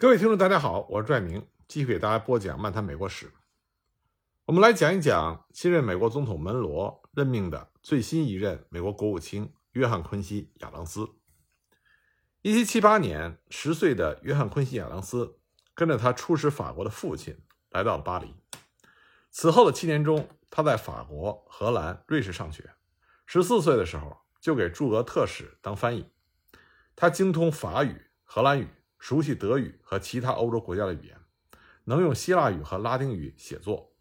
各位听众，大家好，我是拽明，继续给大家播讲《漫谈美国史》。我们来讲一讲新任美国总统门罗任命的最新一任美国国务卿约翰·昆西·亚当斯。1778年，十岁的约翰·昆西·亚当斯跟着他出使法国的父亲来到了巴黎。此后的七年中，他在法国、荷兰、瑞士上学。十四岁的时候，就给驻俄特使当翻译。他精通法语、荷兰语。熟悉德语和其他欧洲国家的语言，能用希腊语和拉丁语写作。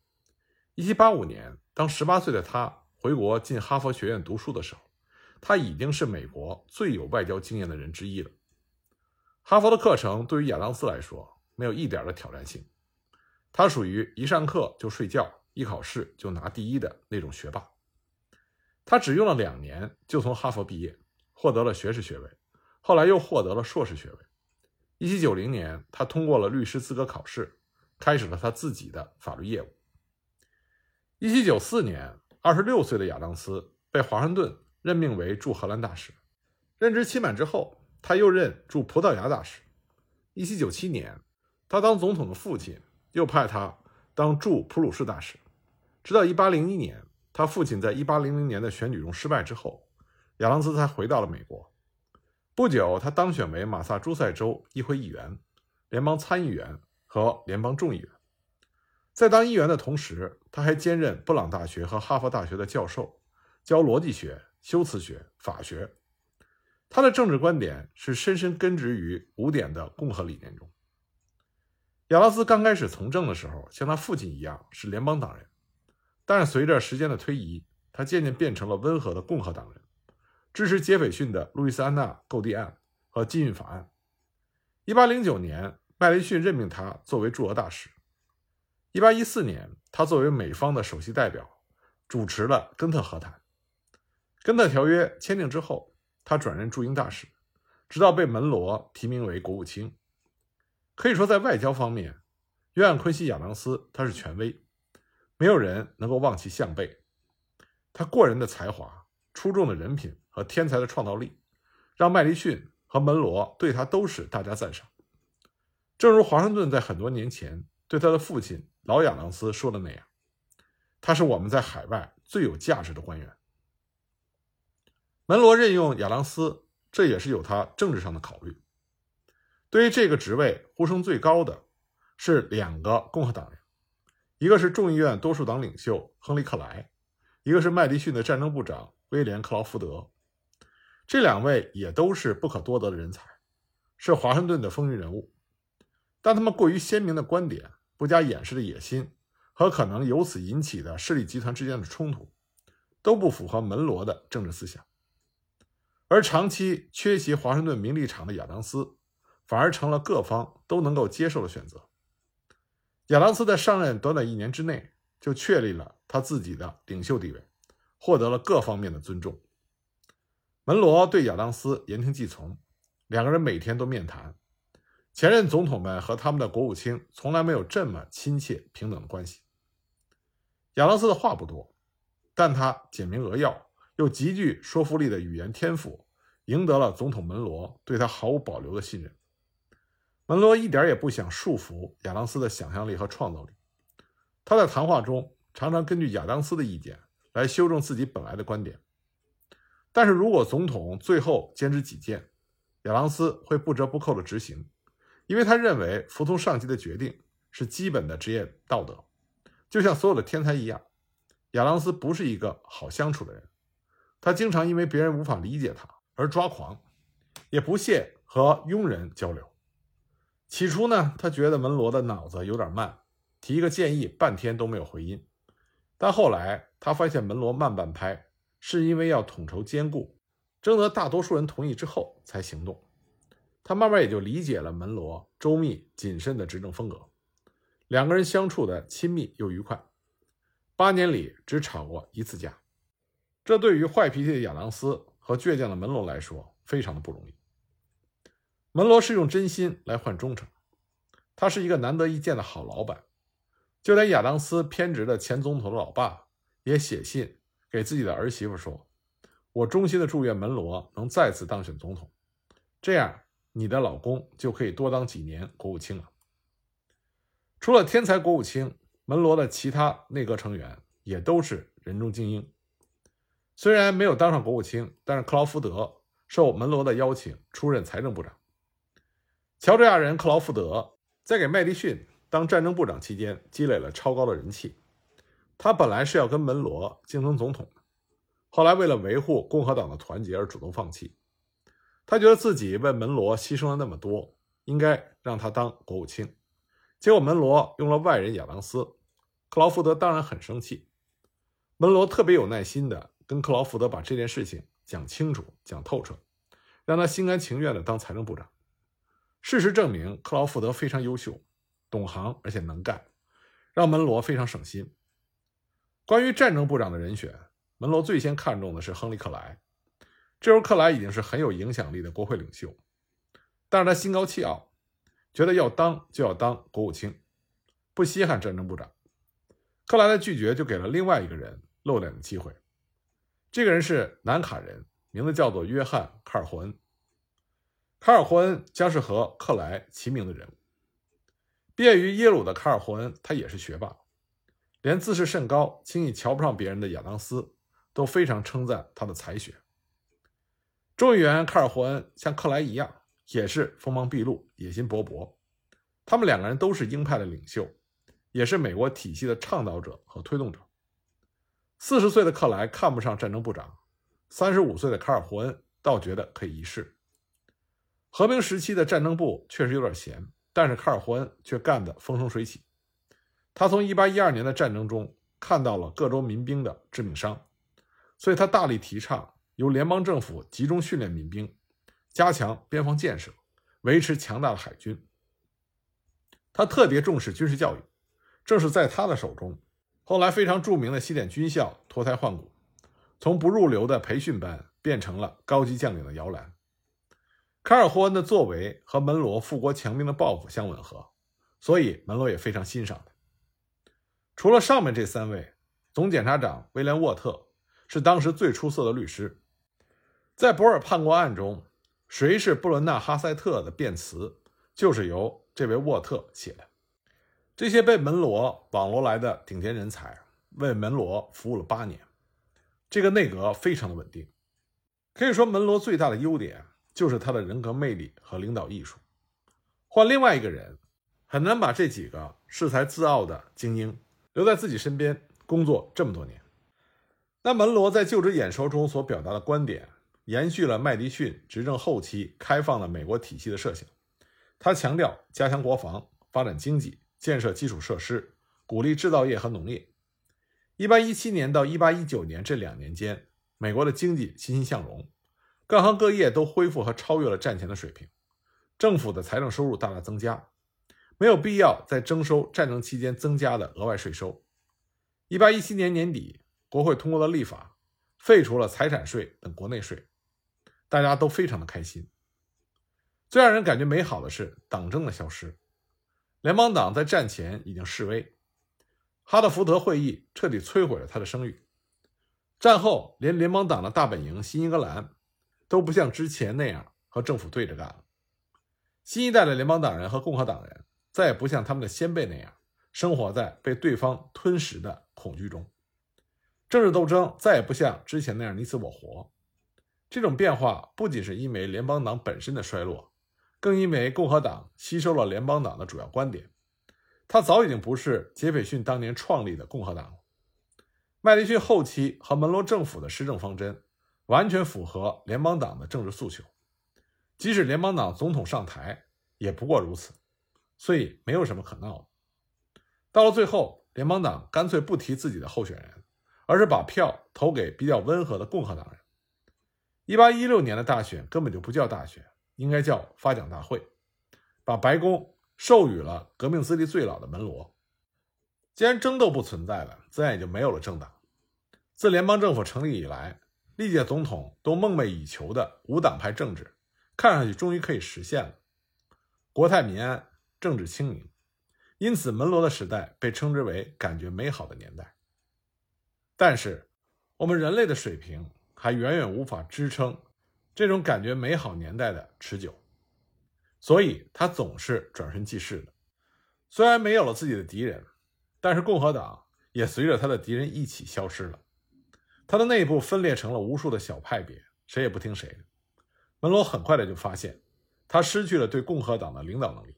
1785年，当18岁的他回国进哈佛学院读书的时候，他已经是美国最有外交经验的人之一了。哈佛的课程对于亚当斯来说没有一点的挑战性，他属于一上课就睡觉，一考试就拿第一的那种学霸。他只用了两年就从哈佛毕业，获得了学士学位，后来又获得了硕士学位。一七九零年，他通过了律师资格考试，开始了他自己的法律业务。一七九四年，二十六岁的亚当斯被华盛顿任命为驻荷兰大使。任职期满之后，他又任驻葡萄牙大使。一七九七年，他当总统的父亲又派他当驻普鲁士大使。直到一八零一年，他父亲在一八零零年的选举中失败之后，亚当斯才回到了美国。不久，他当选为马萨诸塞州议会议员、联邦参议员和联邦众议员。在当议员的同时，他还兼任布朗大学和哈佛大学的教授，教逻辑学、修辞学、法学。他的政治观点是深深根植于古典的共和理念中。亚当斯刚开始从政的时候，像他父亲一样是联邦党人，但是随着时间的推移，他渐渐变成了温和的共和党人。支持杰斐逊的路易斯安那购地案和禁运法案。一八零九年，麦迪逊任命他作为驻俄大使。一八一四年，他作为美方的首席代表，主持了根特和谈。根特条约签订之后，他转任驻英大使，直到被门罗提名为国务卿。可以说，在外交方面，约翰·昆西·亚当斯他是权威，没有人能够望其项背。他过人的才华，出众的人品。和天才的创造力，让麦迪逊和门罗对他都是大加赞赏。正如华盛顿在很多年前对他的父亲老亚当斯说的那样：“他是我们在海外最有价值的官员。”门罗任用亚当斯，这也是有他政治上的考虑。对于这个职位，呼声最高的是两个共和党人，一个是众议院多数党领袖亨利·克莱，一个是麦迪逊的战争部长威廉·克劳福德。这两位也都是不可多得的人才，是华盛顿的风云人物，但他们过于鲜明的观点、不加掩饰的野心和可能由此引起的势力集团之间的冲突，都不符合门罗的政治思想。而长期缺席华盛顿名利场的亚当斯，反而成了各方都能够接受的选择。亚当斯在上任短短一年之内，就确立了他自己的领袖地位，获得了各方面的尊重。门罗对亚当斯言听计从，两个人每天都面谈。前任总统们和他们的国务卿从来没有这么亲切平等的关系。亚当斯的话不多，但他简明扼要又极具说服力的语言天赋，赢得了总统门罗对他毫无保留的信任。门罗一点也不想束缚亚当斯的想象力和创造力，他在谈话中常常根据亚当斯的意见来修正自己本来的观点。但是如果总统最后坚持己见，亚当斯会不折不扣的执行，因为他认为服从上级的决定是基本的职业道德。就像所有的天才一样，亚当斯不是一个好相处的人，他经常因为别人无法理解他而抓狂，也不屑和庸人交流。起初呢，他觉得门罗的脑子有点慢，提一个建议半天都没有回音。但后来他发现门罗慢半拍。是因为要统筹兼顾，征得大多数人同意之后才行动。他慢慢也就理解了门罗周密谨慎的执政风格，两个人相处的亲密又愉快。八年里只吵过一次架，这对于坏脾气的亚当斯和倔强的门罗来说非常的不容易。门罗是用真心来换忠诚，他是一个难得一见的好老板。就连亚当斯偏执的前总统的老爸也写信。给自己的儿媳妇说：“我衷心的祝愿门罗能再次当选总统，这样你的老公就可以多当几年国务卿了。除了天才国务卿，门罗的其他内阁成员也都是人中精英。虽然没有当上国务卿，但是克劳福德受门罗的邀请出任财政部长。乔治亚人克劳福德在给麦迪逊当战争部长期间积累了超高的人气。他本来是要跟门罗竞争总统的，后来为了维护共和党的团结而主动放弃。他觉得自己为门罗牺牲了那么多，应该让他当国务卿。结果门罗用了外人亚当斯，克劳福德当然很生气。门罗特别有耐心的跟克劳福德把这件事情讲清楚、讲透彻，让他心甘情愿的当财政部长。事实证明，克劳福德非常优秀，懂行而且能干，让门罗非常省心。关于战争部长的人选，门罗最先看中的是亨利·克莱。这时候，克莱已经是很有影响力的国会领袖，但是他心高气傲，觉得要当就要当国务卿，不稀罕战争部长。克莱的拒绝就给了另外一个人露脸的机会。这个人是南卡人，名字叫做约翰·卡尔霍恩。卡尔霍恩将是和克莱齐名的人物。毕业于耶鲁的卡尔霍恩，他也是学霸。连自视甚高、轻易瞧不上别人的亚当斯都非常称赞他的才学。众议员卡尔霍恩像克莱一样，也是锋芒毕露、野心勃勃。他们两个人都是鹰派的领袖，也是美国体系的倡导者和推动者。四十岁的克莱看不上战争部长，三十五岁的卡尔霍恩倒觉得可以一试。和平时期的战争部确实有点闲，但是卡尔霍恩却干得风生水起。他从1812年的战争中看到了各州民兵的致命伤，所以他大力提倡由联邦政府集中训练民兵，加强边防建设，维持强大的海军。他特别重视军事教育，正是在他的手中，后来非常著名的西点军校脱胎换骨，从不入流的培训班变成了高级将领的摇篮。卡尔霍恩的作为和门罗富国强兵的抱负相吻合，所以门罗也非常欣赏他。除了上面这三位，总检察长威廉·沃特是当时最出色的律师。在博尔叛国案中，谁是布伦纳·哈塞特的辩词，就是由这位沃特写的。这些被门罗网罗来的顶尖人才，为门罗服务了八年。这个内阁非常的稳定，可以说门罗最大的优点就是他的人格魅力和领导艺术。换另外一个人，很难把这几个恃才自傲的精英。留在自己身边工作这么多年，那门罗在就职演说中所表达的观点，延续了麦迪逊执政后期开放的美国体系的设想。他强调加强国防、发展经济、建设基础设施、鼓励制造业和农业。1817年到1819年这两年间，美国的经济欣欣向荣，各行各业都恢复和超越了战前的水平，政府的财政收入大大增加。没有必要再征收战争期间增加的额外税收。一八一七年年底，国会通过了立法，废除了财产税等国内税，大家都非常的开心。最让人感觉美好的是党争的消失。联邦党在战前已经示威，哈德福德会议彻底摧毁了他的声誉。战后，连联邦党的大本营新英格兰都不像之前那样和政府对着干了。新一代的联邦党人和共和党人。再也不像他们的先辈那样生活在被对方吞噬的恐惧中，政治斗争再也不像之前那样你死我活。这种变化不仅是因为联邦党本身的衰落，更因为共和党吸收了联邦党的主要观点。他早已经不是杰斐逊当年创立的共和党了。麦迪逊后期和门罗政府的施政方针完全符合联邦党的政治诉求，即使联邦党总统上台，也不过如此。所以没有什么可闹的。到了最后，联邦党干脆不提自己的候选人，而是把票投给比较温和的共和党人。一八一六年的大选根本就不叫大选，应该叫发奖大会，把白宫授予了革命资历最老的门罗。既然争斗不存在了，自然也就没有了政党。自联邦政府成立以来，历届总统都梦寐以求的无党派政治，看上去终于可以实现了，国泰民安。政治清明，因此门罗的时代被称之为感觉美好的年代。但是，我们人类的水平还远远无法支撑这种感觉美好年代的持久。所以他总是转瞬即逝的。虽然没有了自己的敌人，但是共和党也随着他的敌人一起消失了。他的内部分裂成了无数的小派别，谁也不听谁的。门罗很快的就发现，他失去了对共和党的领导能力，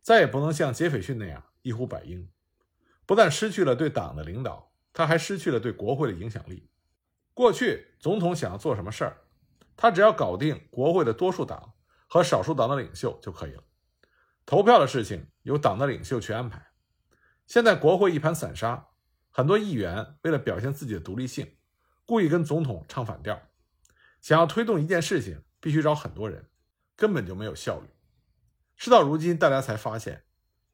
再也不能像杰斐逊那样一呼百应。不但失去了对党的领导，他还失去了对国会的影响力。过去总统想要做什么事儿，他只要搞定国会的多数党和少数党的领袖就可以了。投票的事情由党的领袖去安排。现在国会一盘散沙，很多议员为了表现自己的独立性，故意跟总统唱反调。想要推动一件事情，必须找很多人，根本就没有效率。事到如今，大家才发现，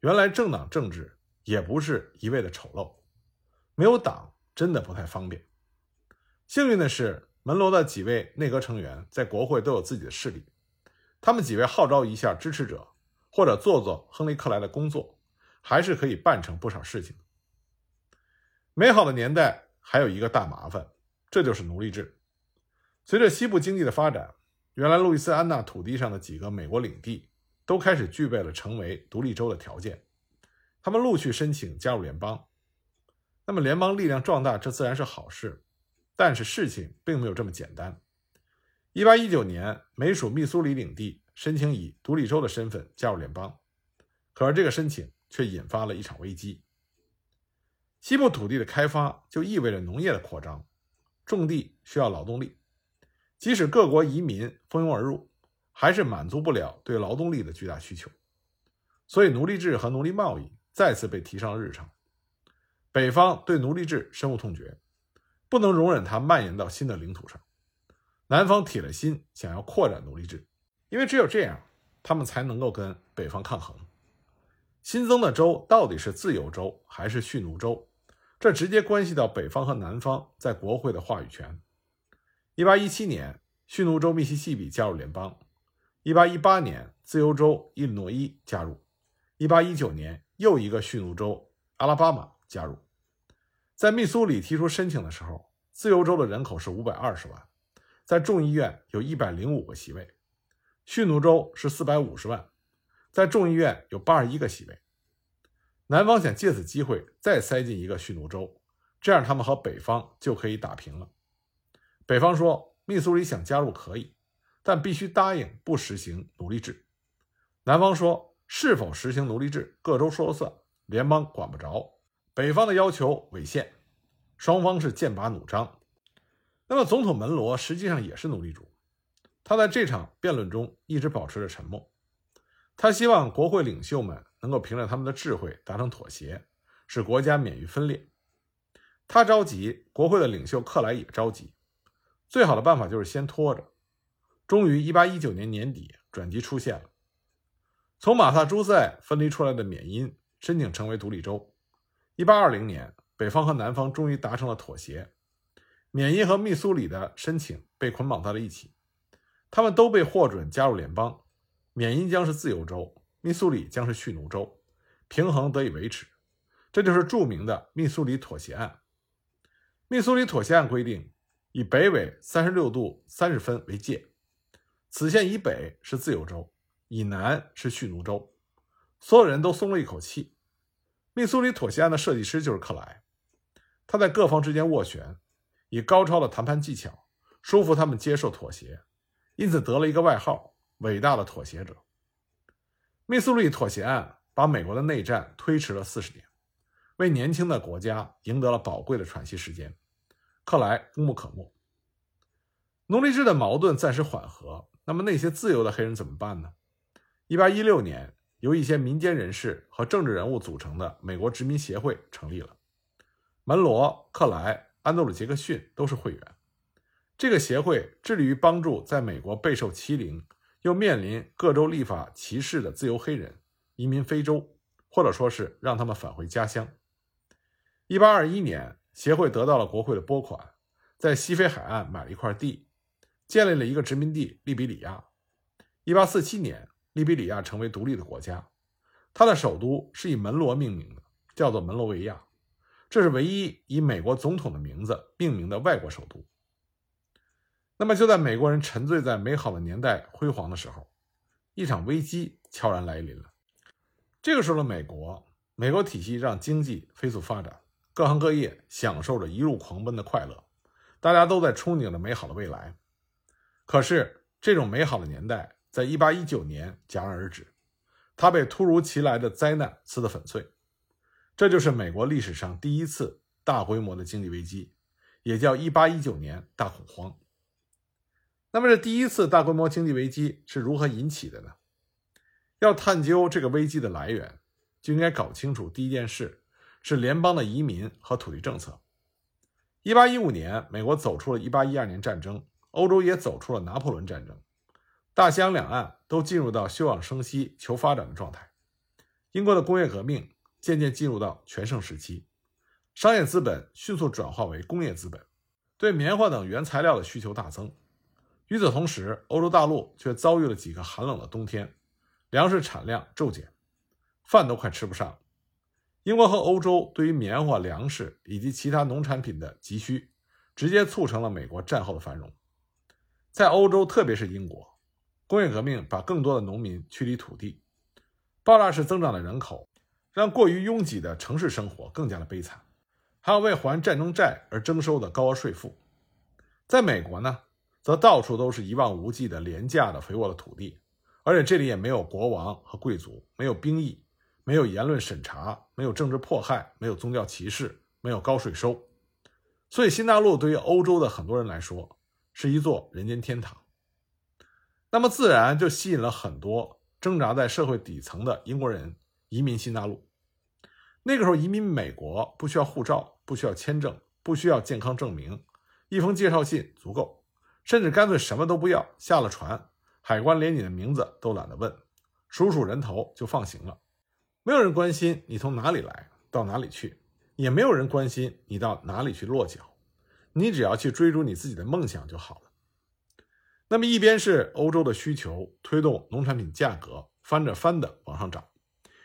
原来政党政治也不是一味的丑陋，没有党真的不太方便。幸运的是，门罗的几位内阁成员在国会都有自己的势力，他们几位号召一下支持者。或者做做亨利·克莱的工作，还是可以办成不少事情。美好的年代还有一个大麻烦，这就是奴隶制。随着西部经济的发展，原来路易斯安那土地上的几个美国领地都开始具备了成为独立州的条件，他们陆续申请加入联邦。那么联邦力量壮大，这自然是好事，但是事情并没有这么简单。1819年，美属密苏里领地。申请以独立州的身份加入联邦，可是这个申请却引发了一场危机。西部土地的开发就意味着农业的扩张，种地需要劳动力，即使各国移民蜂拥而入，还是满足不了对劳动力的巨大需求。所以，奴隶制和奴隶贸易再次被提上了日程。北方对奴隶制深恶痛绝，不能容忍它蔓延到新的领土上。南方铁了心想要扩展奴隶制。因为只有这样，他们才能够跟北方抗衡。新增的州到底是自由州还是蓄奴州，这直接关系到北方和南方在国会的话语权。1817年，蓄奴州密西西比加入联邦；1818年，自由州伊利诺伊加入；1819年，又一个蓄奴州阿拉巴马加入。在密苏里提出申请的时候，自由州的人口是520万，在众议院有一百零五个席位。蓄奴州是四百五十万，在众议院有八十一个席位。南方想借此机会再塞进一个蓄奴州，这样他们和北方就可以打平了。北方说密苏里想加入可以，但必须答应不实行奴隶制。南方说是否实行奴隶制，各州说了算，联邦管不着。北方的要求违宪，双方是剑拔弩张。那么总统门罗实际上也是奴隶主。他在这场辩论中一直保持着沉默。他希望国会领袖们能够凭着他们的智慧达成妥协，使国家免于分裂。他着急，国会的领袖克莱也着急。最好的办法就是先拖着。终于，1819年年底，转机出现了。从马萨诸塞分离出来的缅因申请成为独立州。1820年，北方和南方终于达成了妥协。缅因和密苏里的申请被捆绑在了一起。他们都被获准加入联邦，缅因将是自由州，密苏里将是蓄奴州，平衡得以维持。这就是著名的密苏里妥协案。密苏里妥协案规定，以北纬三十六度三十分为界，此线以北是自由州，以南是蓄奴州。所有人都松了一口气。密苏里妥协案的设计师就是克莱，他在各方之间斡旋，以高超的谈判技巧说服他们接受妥协。因此得了一个外号“伟大的妥协者”。密苏里妥协案把美国的内战推迟了四十年，为年轻的国家赢得了宝贵的喘息时间。克莱功不可没。奴隶制的矛盾暂时缓和，那么那些自由的黑人怎么办呢？一八一六年，由一些民间人士和政治人物组成的美国殖民协会成立了，门罗、克莱、安德鲁·杰克逊都是会员。这个协会致力于帮助在美国备受欺凌又面临各州立法歧视的自由黑人移民非洲，或者说是让他们返回家乡。一八二一年，协会得到了国会的拨款，在西非海岸买了一块地，建立了一个殖民地利比里亚。一八四七年，利比里亚成为独立的国家，它的首都是以门罗命名的，叫做门罗维亚，这是唯一以美国总统的名字命名的外国首都。那么，就在美国人沉醉在美好的年代辉煌的时候一场危机悄然来临了。这个时候的美国，美国体系让经济飞速发展，各行各业享受着一路狂奔的快乐，大家都在憧憬着美好的未来。可是，这种美好的年代在1819年戛然而止，它被突如其来的灾难撕得粉碎。这就是美国历史上第一次大规模的经济危机，也叫1819年大恐慌。那么，这第一次大规模经济危机是如何引起的呢？要探究这个危机的来源，就应该搞清楚第一件事是联邦的移民和土地政策。1815年，美国走出了1812年战争，欧洲也走出了拿破仑战争，大西洋两岸都进入到休养生息、求发展的状态。英国的工业革命渐渐进入到全盛时期，商业资本迅速转化为工业资本，对棉花等原材料的需求大增。与此同时，欧洲大陆却遭遇了几个寒冷的冬天，粮食产量骤减，饭都快吃不上。英国和欧洲对于棉花、粮食以及其他农产品的急需，直接促成了美国战后的繁荣。在欧洲，特别是英国，工业革命把更多的农民驱离土地，爆炸式增长的人口让过于拥挤的城市生活更加的悲惨，还有为还战争债而征收的高额税负。在美国呢？则到处都是一望无际的廉价的肥沃的土地，而且这里也没有国王和贵族，没有兵役，没有言论审查，没有政治迫害，没有宗教歧视，没有高税收，所以新大陆对于欧洲的很多人来说是一座人间天堂。那么自然就吸引了很多挣扎在社会底层的英国人移民新大陆。那个时候移民美国不需要护照，不需要签证，不需要健康证明，一封介绍信足够。甚至干脆什么都不要，下了船，海关连你的名字都懒得问，数数人头就放行了。没有人关心你从哪里来，到哪里去，也没有人关心你到哪里去落脚。你只要去追逐你自己的梦想就好了。那么，一边是欧洲的需求推动农产品价格翻着翻的往上涨，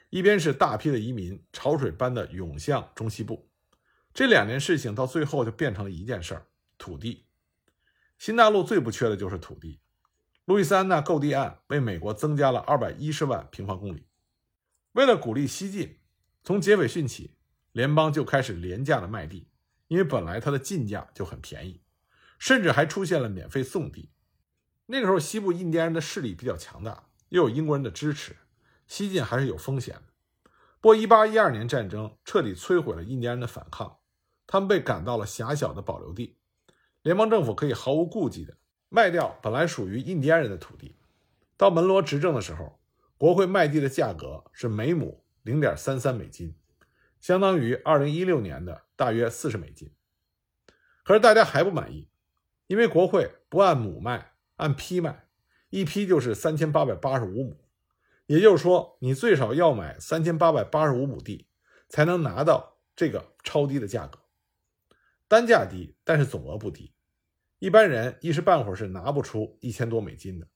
一边是大批的移民潮水般的涌向中西部。这两件事情到最后就变成了一件事儿：土地。新大陆最不缺的就是土地。路易斯安那购地案为美国增加了二百一十万平方公里。为了鼓励西进，从杰斐逊起，联邦就开始廉价的卖地，因为本来它的进价就很便宜，甚至还出现了免费送地。那个时候，西部印第安人的势力比较强大，又有英国人的支持，西进还是有风险的。不过，一八一二年战争彻底摧毁了印第安人的反抗，他们被赶到了狭小的保留地。联邦政府可以毫无顾忌地卖掉本来属于印第安人的土地。到门罗执政的时候，国会卖地的价格是每亩零点三三美金，相当于二零一六年的大约四十美金。可是大家还不满意，因为国会不按亩卖，按批卖，一批就是三千八百八十五亩，也就是说，你最少要买三千八百八十五亩地，才能拿到这个超低的价格。单价低，但是总额不低。一般人一时半会儿是拿不出一千多美金的。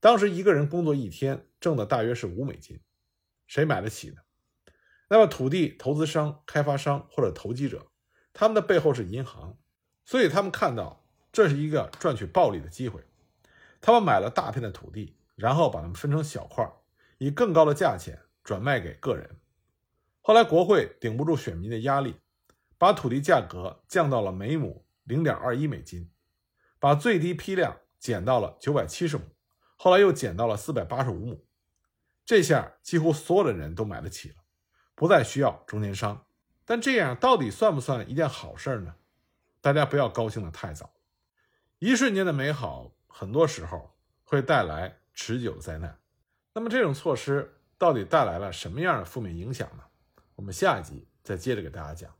当时一个人工作一天挣的大约是五美金，谁买得起呢？那么土地投资商、开发商或者投机者，他们的背后是银行，所以他们看到这是一个赚取暴利的机会，他们买了大片的土地，然后把它们分成小块，以更高的价钱转卖给个人。后来国会顶不住选民的压力，把土地价格降到了每亩零点二一美金。把最低批量减到了九百七十亩，后来又减到了四百八十五亩，这下几乎所有的人都买得起了，不再需要中间商。但这样到底算不算一件好事呢？大家不要高兴的太早，一瞬间的美好，很多时候会带来持久的灾难。那么这种措施到底带来了什么样的负面影响呢？我们下一集再接着给大家讲。